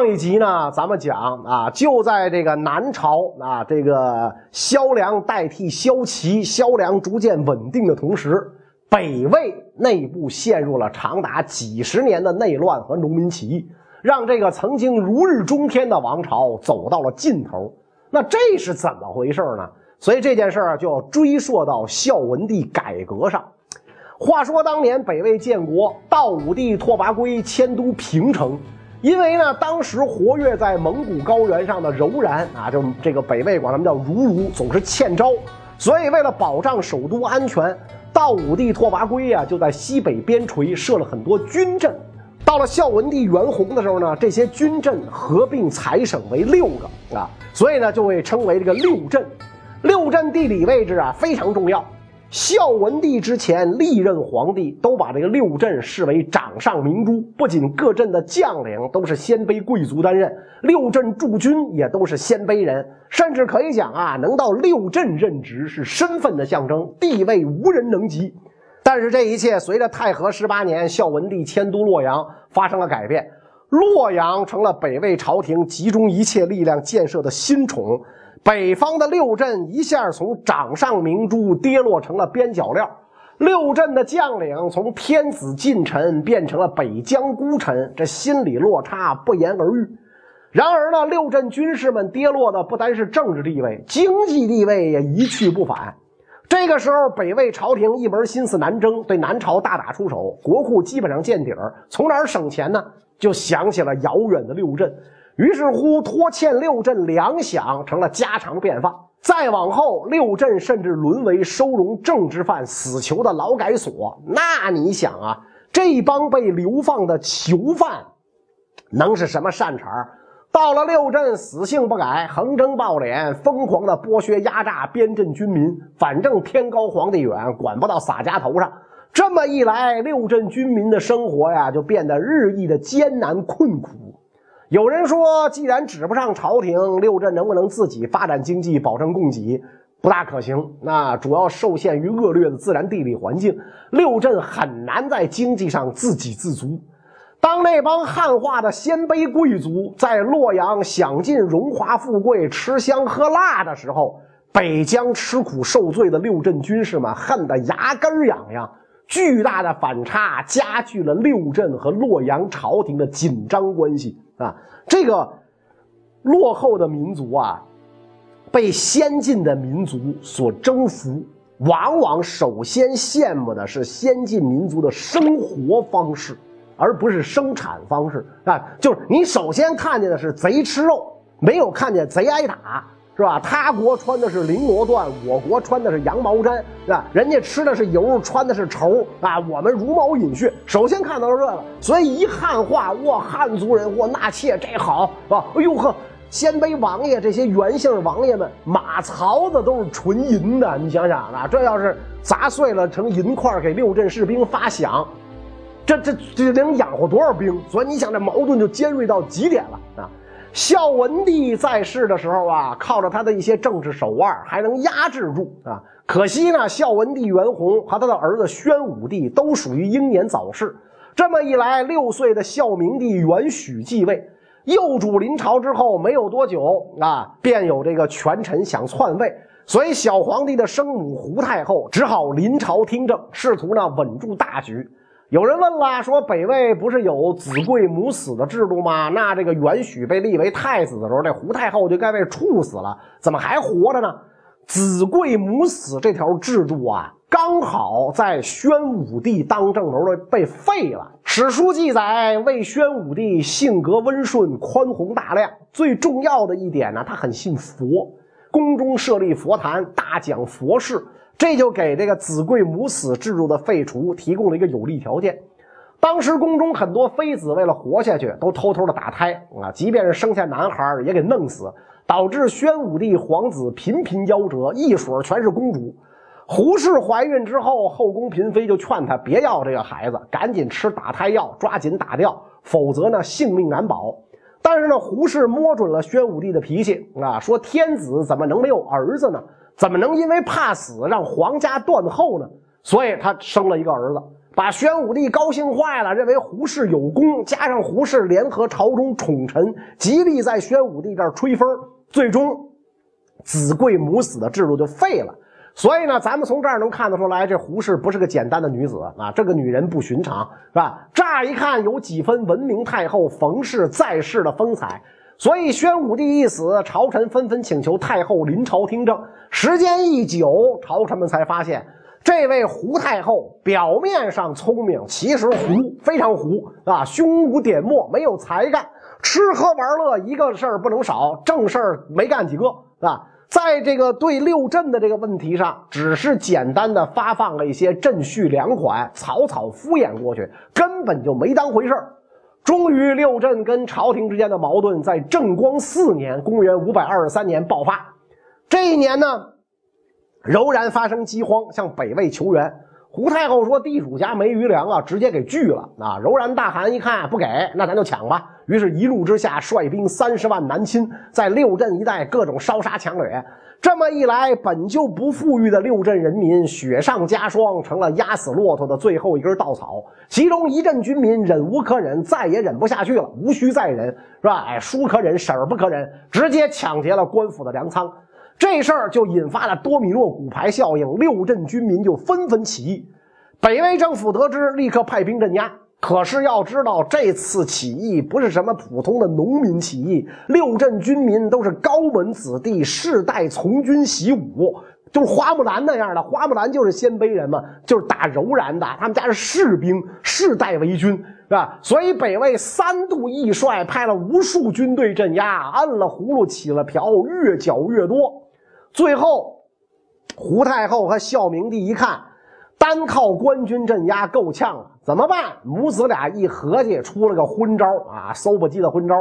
上一集呢，咱们讲啊，就在这个南朝啊，这个萧梁代替萧齐，萧梁逐渐稳定的同时，北魏内部陷入了长达几十年的内乱和农民起义，让这个曾经如日中天的王朝走到了尽头。那这是怎么回事呢？所以这件事儿就要追溯到孝文帝改革上。话说当年北魏建国，道武帝拓跋圭迁都平城。因为呢，当时活跃在蒙古高原上的柔然啊，就这个北魏管他们叫如如，总是欠招，所以为了保障首都安全，道武帝拓跋圭呀就在西北边陲设了很多军镇。到了孝文帝元宏的时候呢，这些军镇合并裁省为六个啊，所以呢就被称为这个六镇。六镇地理位置啊非常重要。孝文帝之前历任皇帝都把这个六镇视为掌上明珠，不仅各镇的将领都是鲜卑贵族担任，六镇驻军也都是鲜卑人，甚至可以讲啊，能到六镇任职是身份的象征，地位无人能及。但是这一切随着太和十八年孝文帝迁都洛阳发生了改变，洛阳成了北魏朝廷集中一切力量建设的新宠。北方的六镇一下从掌上明珠跌落成了边角料，六镇的将领从天子近臣变成了北疆孤臣，这心理落差不言而喻。然而呢，六镇军士们跌落的不单是政治地位，经济地位也一去不返。这个时候，北魏朝廷一门心思南征，对南朝大打出手，国库基本上见底儿。从哪儿省钱呢？就想起了遥远的六镇。于是乎，拖欠六镇粮饷成了家常便饭。再往后，六镇甚至沦为收容政治犯、死囚的劳改所。那你想啊，这帮被流放的囚犯，能是什么善茬？到了六镇，死性不改，横征暴敛，疯狂的剥削压榨边镇军民。反正天高皇帝远，管不到洒家头上。这么一来，六镇军民的生活呀，就变得日益的艰难困苦。有人说，既然指不上朝廷，六镇能不能自己发展经济、保证供给，不大可行。那主要受限于恶劣的自然地理环境，六镇很难在经济上自给自足。当那帮汉化的鲜卑贵族在洛阳享尽荣华富贵、吃香喝辣的时候，北疆吃苦受罪的六镇军士们恨得牙根痒痒。巨大的反差加剧了六镇和洛阳朝廷的紧张关系。啊，这个落后的民族啊，被先进的民族所征服，往往首先羡慕的是先进民族的生活方式，而不是生产方式啊。就是你首先看见的是贼吃肉，没有看见贼挨打。是吧？他国穿的是绫罗缎，我国穿的是羊毛毡，是吧？人家吃的是油，穿的是绸啊，我们茹毛饮血。首先看到了这个，所以一汉化，哇，汉族人，哇，纳妾这好啊！哎呦呵，鲜卑王爷这些原姓王爷们，马槽子都是纯银的，你想想啊，这要是砸碎了成银块，给六镇士兵发饷，这这这能养活多少兵？所以你想，这矛盾就尖锐到极点了啊！孝文帝在世的时候啊，靠着他的一些政治手腕，还能压制住啊。可惜呢，孝文帝元宏和他的儿子宣武帝都属于英年早逝。这么一来，六岁的孝明帝元许继位，幼主临朝之后没有多久啊，便有这个权臣想篡位，所以小皇帝的生母胡太后只好临朝听政，试图呢稳住大局。有人问了，说北魏不是有子贵母死的制度吗？那这个元许被立为太子的时候，这胡太后就该被处死了，怎么还活着呢？子贵母死这条制度啊，刚好在宣武帝当政时候被废了。史书记载，魏宣武帝性格温顺、宽宏大量，最重要的一点呢，他很信佛，宫中设立佛坛，大讲佛事。这就给这个子贵母死制度的废除提供了一个有利条件。当时宫中很多妃子为了活下去，都偷偷的打胎啊，即便是生下男孩也给弄死，导致宣武帝皇子频频夭折，一水全是公主。胡氏怀孕之后，后宫嫔妃就劝她别要这个孩子，赶紧吃打胎药，抓紧打掉，否则呢性命难保。但是呢，胡氏摸准了宣武帝的脾气啊，说天子怎么能没有儿子呢？怎么能因为怕死让皇家断后呢？所以他生了一个儿子。把宣武帝高兴坏了，认为胡氏有功，加上胡氏联合朝中宠臣，极力在宣武帝这儿吹风，最终子贵母死的制度就废了。所以呢，咱们从这儿能看得出来，这胡氏不是个简单的女子啊，这个女人不寻常，是吧？乍一看有几分文明太后冯氏在世的风采。所以宣武帝一死，朝臣纷纷请求太后临朝听政。时间一久，朝臣们才发现，这位胡太后表面上聪明，其实胡，非常胡啊，胸无点墨，没有才干，吃喝玩乐一个事儿不能少，正事儿没干几个啊。在这个对六镇的这个问题上，只是简单的发放了一些镇序粮款，草草敷衍过去，根本就没当回事儿。终于，六镇跟朝廷之间的矛盾在正光四年（公元523年）爆发。这一年呢，柔然发生饥荒，向北魏求援。胡太后说：“地主家没余粮啊，直接给拒了。”啊，柔然大汗一看不给，那咱就抢吧。于是，一怒之下率兵三十万南侵，在六镇一带各种烧杀抢掠。这么一来，本就不富裕的六镇人民雪上加霜，成了压死骆驼的最后一根稻草。其中一镇军民忍无可忍，再也忍不下去了，无需再忍，是吧？哎，叔可忍，婶儿不可忍，直接抢劫了官府的粮仓。这事儿就引发了多米诺骨牌效应，六镇军民就纷纷起义。北魏政府得知，立刻派兵镇压。可是要知道，这次起义不是什么普通的农民起义，六镇军民都是高门子弟，世代从军习武，就是花木兰那样的。花木兰就是鲜卑人嘛，就是打柔然的，他们家是士兵，世代为军，是吧？所以北魏三度易帅，派了无数军队镇压，摁了葫芦起了瓢，越剿越多。最后，胡太后和孝明帝一看，单靠官军镇压够呛了，怎么办？母子俩一合计，出了个昏招啊，搜不鸡的昏招，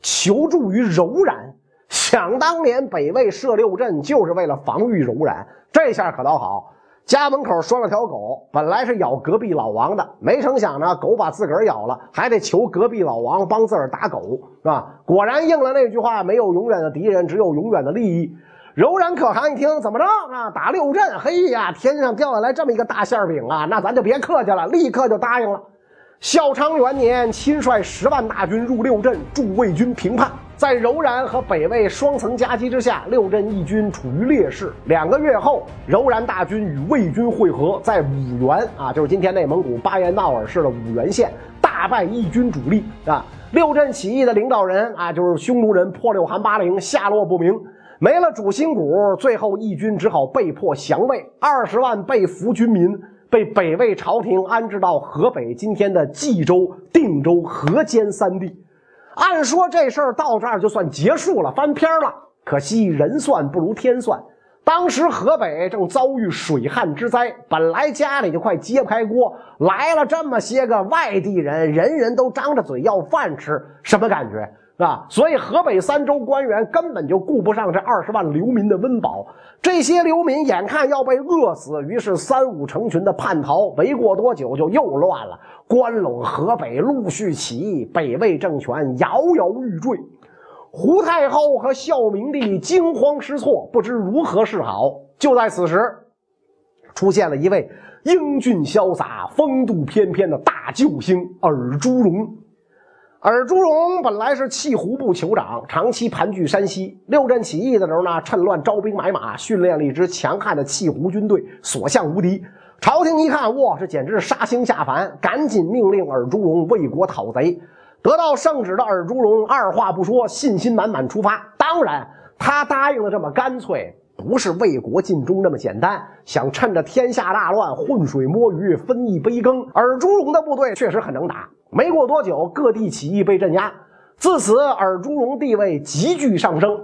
求助于柔然。想当年，北魏设六镇就是为了防御柔然，这下可倒好，家门口拴了条狗，本来是咬隔壁老王的，没成想呢，狗把自个儿咬了，还得求隔壁老王帮自个儿打狗，是吧？果然应了那句话：没有永远的敌人，只有永远的利益。柔然可汗一听，怎么着啊？打六镇？嘿呀，天上掉下来这么一个大馅饼啊！那咱就别客气了，立刻就答应了。孝昌元年，亲率十万大军入六镇，助魏军平叛。在柔然和北魏双层夹击之下，六镇义军处于劣势。两个月后，柔然大军与魏军会合，在五原啊，就是今天内蒙古巴彦淖尔市的五原县，大败义军主力啊。六镇起义的领导人啊，就是匈奴人破六汗八陵，下落不明。没了主心骨，最后义军只好被迫降魏。二十万被俘军民被北魏朝廷安置到河北今天的冀州、定州、河间三地。按说这事儿到这儿就算结束了，翻篇了。可惜人算不如天算，当时河北正遭遇水旱之灾，本来家里就快揭不开锅，来了这么些个外地人，人人都张着嘴要饭吃，什么感觉？是吧？所以河北三州官员根本就顾不上这二十万流民的温饱，这些流民眼看要被饿死，于是三五成群的叛逃。没过多久，就又乱了，关陇、河北陆续起义，北魏政权摇摇欲坠。胡太后和孝明帝惊慌失措，不知如何是好。就在此时，出现了一位英俊潇洒、风度翩翩的大救星尔朱荣。尔朱荣本来是契胡部酋长，长期盘踞山西。六镇起义的时候呢，趁乱招兵买马，训练了一支强悍的契胡军队，所向无敌。朝廷一看，哇，这简直是杀星下凡，赶紧命令尔朱荣为国讨贼。得到圣旨的尔朱荣二话不说，信心满满出发。当然，他答应的这么干脆，不是为国尽忠那么简单，想趁着天下大乱浑水摸鱼，分一杯羹。尔朱荣的部队确实很能打。没过多久，各地起义被镇压。自此，尔朱荣地位急剧上升。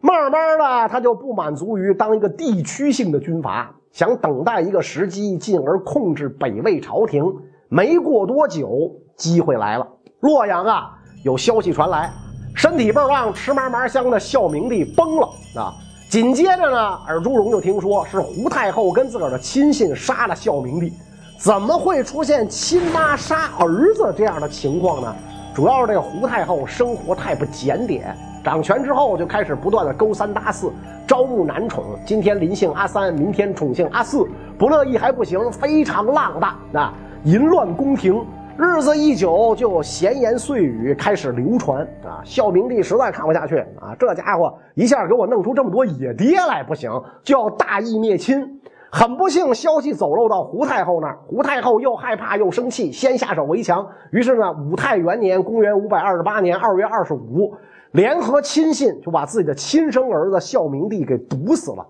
慢慢的，他就不满足于当一个地区性的军阀，想等待一个时机，进而控制北魏朝廷。没过多久，机会来了。洛阳啊，有消息传来，身体倍儿旺、吃嘛嘛香的孝明帝崩了啊！紧接着呢，尔朱荣就听说是胡太后跟自个儿的亲信杀了孝明帝。怎么会出现亲妈杀儿子这样的情况呢？主要是这个胡太后生活太不检点，掌权之后就开始不断的勾三搭四，招募男宠。今天临幸阿三，明天宠幸阿四，不乐意还不行，非常浪荡啊！淫乱宫廷。日子一久，就闲言碎语开始流传啊。孝明帝实在看不下去啊，这家伙一下给我弄出这么多野爹来，不行，就要大义灭亲。很不幸，消息走漏到胡太后那儿，胡太后又害怕又生气，先下手为强。于是呢，武泰元年（公元五百二十八年二月二十五），联合亲信就把自己的亲生儿子孝明帝给毒死了。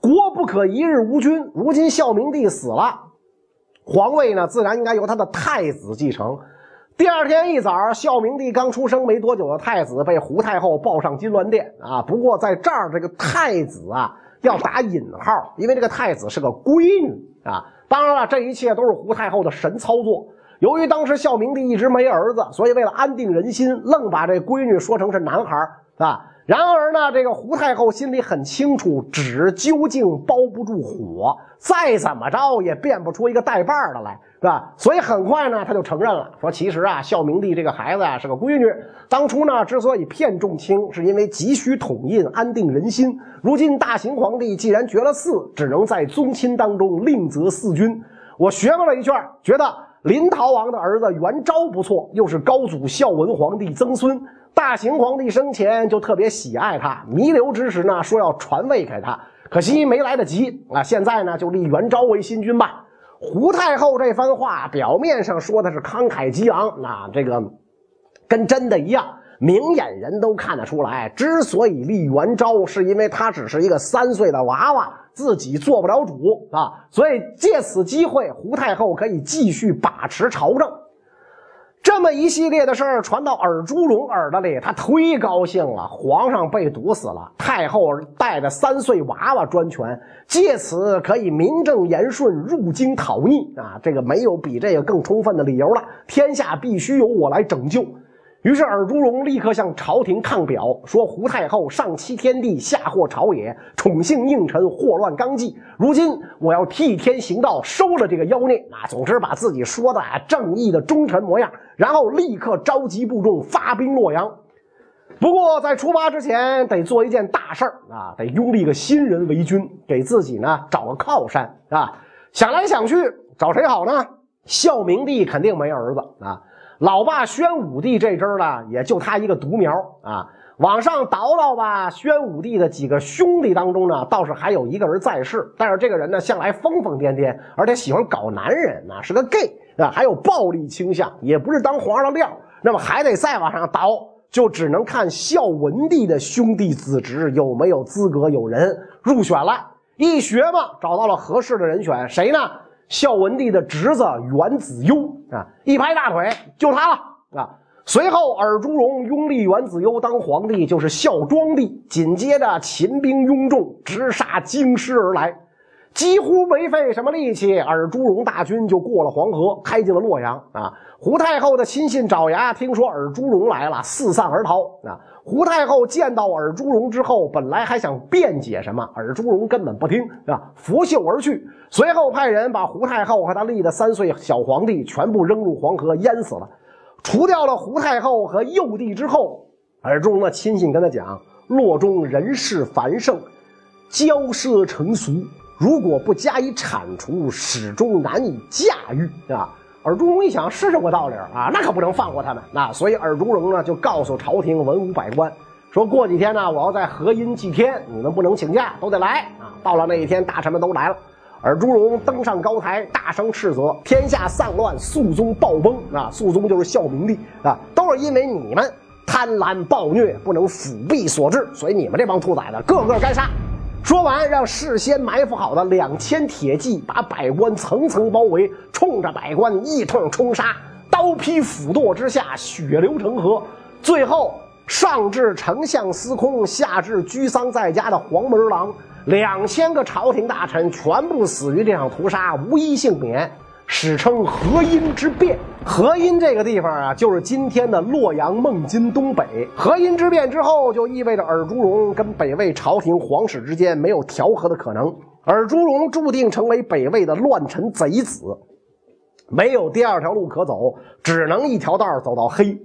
国不可一日无君，如今孝明帝死了。皇位呢，自然应该由他的太子继承。第二天一早，孝明帝刚出生没多久的太子被胡太后抱上金銮殿啊。不过在这儿，这个太子啊要打引号，因为这个太子是个闺女啊。当然了，这一切都是胡太后的神操作。由于当时孝明帝一直没儿子，所以为了安定人心，愣把这闺女说成是男孩啊。然而呢，这个胡太后心里很清楚，纸究竟包不住火，再怎么着也变不出一个带把的来，是吧？所以很快呢，他就承认了，说其实啊，孝明帝这个孩子啊是个闺女。当初呢，之所以骗众卿，是因为急需统印，安定人心。如今大行皇帝既然绝了嗣，只能在宗亲当中另择嗣君。我学问了一圈，觉得临洮王的儿子元昭不错，又是高祖孝文皇帝曾孙。大行皇帝生前就特别喜爱他，弥留之时呢，说要传位给他，可惜没来得及啊。现在呢，就立元昭为新君吧。胡太后这番话表面上说的是慷慨激昂，那这个跟真的一样，明眼人都看得出来。之所以立元昭，是因为他只是一个三岁的娃娃，自己做不了主啊，所以借此机会，胡太后可以继续把持朝政。这么一系列的事儿传到尔朱荣耳朵里，他忒高兴了。皇上被毒死了，太后带着三岁娃娃专权，借此可以名正言顺入京讨逆啊！这个没有比这个更充分的理由了。天下必须由我来拯救。于是尔朱荣立刻向朝廷抗表，说胡太后上欺天地，下祸朝野，宠幸佞臣，祸乱纲纪。如今我要替天行道，收了这个妖孽啊！总之把自己说的啊正义的忠臣模样，然后立刻召集部众发兵洛阳。不过在出发之前，得做一件大事儿啊，得拥立个新人为君，给自己呢找个靠山啊。想来想去，找谁好呢？孝明帝肯定没儿子啊。老爸宣武帝这支呢，也就他一个独苗啊。往上倒倒吧，宣武帝的几个兄弟当中呢，倒是还有一个人在世，但是这个人呢，向来疯疯癫癫，而且喜欢搞男人啊，是个 gay 啊，还有暴力倾向，也不是当皇上的料。那么还得再往上倒，就只能看孝文帝的兄弟子侄有没有资格有人入选了。一学嘛，找到了合适的人选，谁呢？孝文帝的侄子元子攸啊，一拍大腿，就他了啊！随后尔朱荣拥立元子攸当皇帝，就是孝庄帝。紧接着秦兵拥众，直杀京师而来，几乎没费什么力气，尔朱荣大军就过了黄河，开进了洛阳啊！胡太后的亲信爪牙听说尔朱荣来了，四散而逃啊！胡太后见到尔朱荣之后，本来还想辩解什么，尔朱荣根本不听，啊，拂袖而去。随后派人把胡太后和他立的三岁小皇帝全部扔入黄河，淹死了。除掉了胡太后和幼帝之后，尔朱荣的亲信跟他讲：洛中人事繁盛，骄奢成俗，如果不加以铲除，始终难以驾驭，啊。尔朱荣一想，是这个道理啊，那可不能放过他们。那所以尔朱荣呢，就告诉朝廷文武百官，说过几天呢，我要在河阴祭天，你们不能请假，都得来啊。到了那一天，大臣们都来了，尔朱荣登上高台，大声斥责：天下丧乱，肃宗暴崩啊！肃宗就是孝明帝啊，都是因为你们贪婪暴虐，不能辅弼所致，所以你们这帮兔崽子，个个该杀。说完，让事先埋伏好的两千铁骑把百官层层包围，冲着百官一通冲杀，刀劈斧剁之下，血流成河。最后，上至丞相司空，下至居丧在家的黄门郎，两千个朝廷大臣全部死于这场屠杀，无一幸免。史称河阴之变。河阴这个地方啊，就是今天的洛阳孟津东北。河阴之变之后，就意味着尔朱荣跟北魏朝廷皇室之间没有调和的可能，尔朱荣注定成为北魏的乱臣贼子，没有第二条路可走，只能一条道走到黑。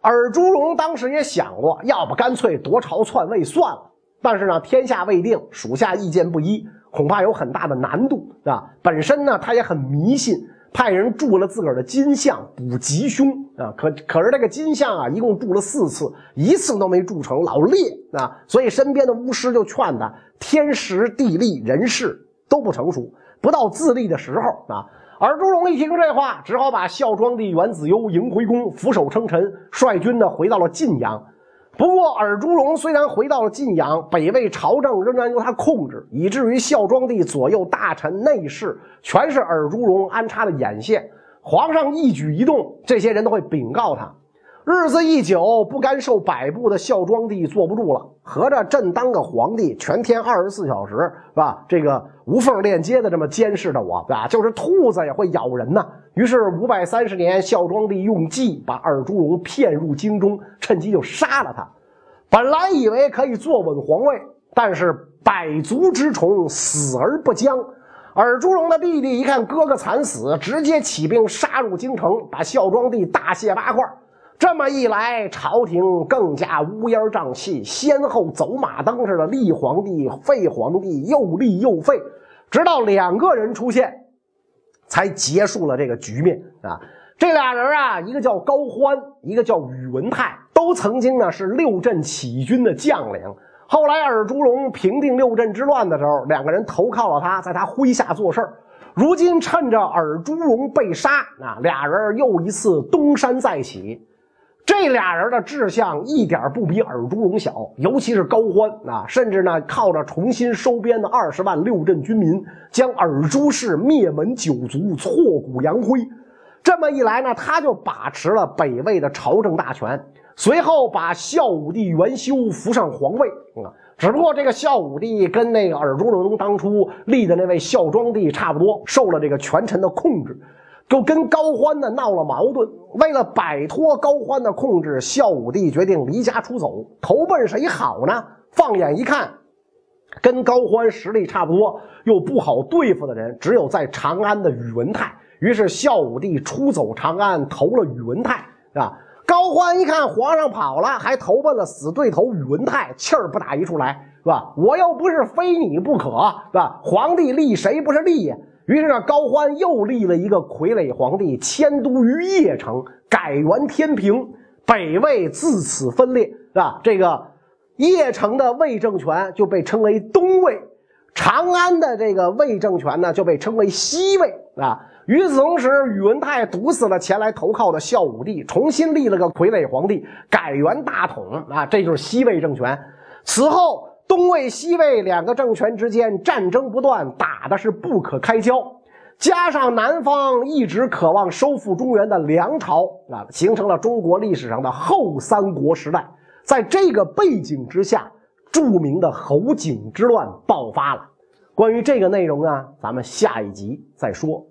尔朱荣当时也想过，要不干脆夺朝篡位算了。但是呢，天下未定，属下意见不一。恐怕有很大的难度啊！本身呢，他也很迷信，派人铸了自个儿的金像补吉凶啊。可可是这个金像啊，一共铸了四次，一次都没铸成，老裂啊。所以身边的巫师就劝他：天时地利人事都不成熟，不到自立的时候啊。而朱荣一听这话，只好把孝庄帝元子攸迎回宫，俯首称臣，率军呢回到了晋阳。不过，尔朱荣虽然回到了晋阳，北魏朝政仍然由他控制，以至于孝庄帝左右大臣内侍全是尔朱荣安插的眼线。皇上一举一动，这些人都会禀告他。日子一久，不甘受摆布的孝庄帝坐不住了，合着朕当个皇帝，全天二十四小时是吧？这个无缝链接的这么监视着我，啊，就是兔子也会咬人呐。于是五百三十年，孝庄帝用计把尔朱荣骗入京中，趁机就杀了他。本来以为可以坐稳皇位，但是百足之虫，死而不僵。尔朱荣的弟弟一看哥哥惨死，直接起兵杀入京城，把孝庄帝大卸八块。这么一来，朝廷更加乌烟瘴气，先后走马灯似的立皇帝、废皇帝，又立又废，直到两个人出现，才结束了这个局面啊！这俩人啊，一个叫高欢，一个叫宇文泰，都曾经呢是六镇起军的将领。后来尔朱荣平定六镇之乱的时候，两个人投靠了他，在他麾下做事如今趁着尔朱荣被杀，啊，俩人又一次东山再起。这俩人的志向一点不比尔朱荣小，尤其是高欢啊，甚至呢靠着重新收编的二十万六镇军民，将尔朱氏灭门九族，挫骨扬灰。这么一来呢，他就把持了北魏的朝政大权，随后把孝武帝元修扶上皇位啊。只不过这个孝武帝跟那个尔朱荣当初立的那位孝庄帝差不多，受了这个权臣的控制。就跟高欢呢闹了矛盾，为了摆脱高欢的控制，孝武帝决定离家出走，投奔谁好呢？放眼一看，跟高欢实力差不多又不好对付的人，只有在长安的宇文泰。于是孝武帝出走长安，投了宇文泰啊。高欢一看皇上跑了，还投奔了死对头宇文泰，气儿不打一处来，是吧？我又不是非你不可，是吧？皇帝立谁不是立呀？于是呢，高欢又立了一个傀儡皇帝，迁都于邺城，改元天平，北魏自此分裂，是吧？这个邺城的魏政权就被称为东魏，长安的这个魏政权呢就被称为西魏，啊。与此同时，宇文泰毒死了前来投靠的孝武帝，重新立了个傀儡皇帝，改元大统，啊，这就是西魏政权。此后。东魏、西魏两个政权之间战争不断，打的是不可开交。加上南方一直渴望收复中原的梁朝啊，形成了中国历史上的后三国时代。在这个背景之下，著名的侯景之乱爆发了。关于这个内容呢，咱们下一集再说。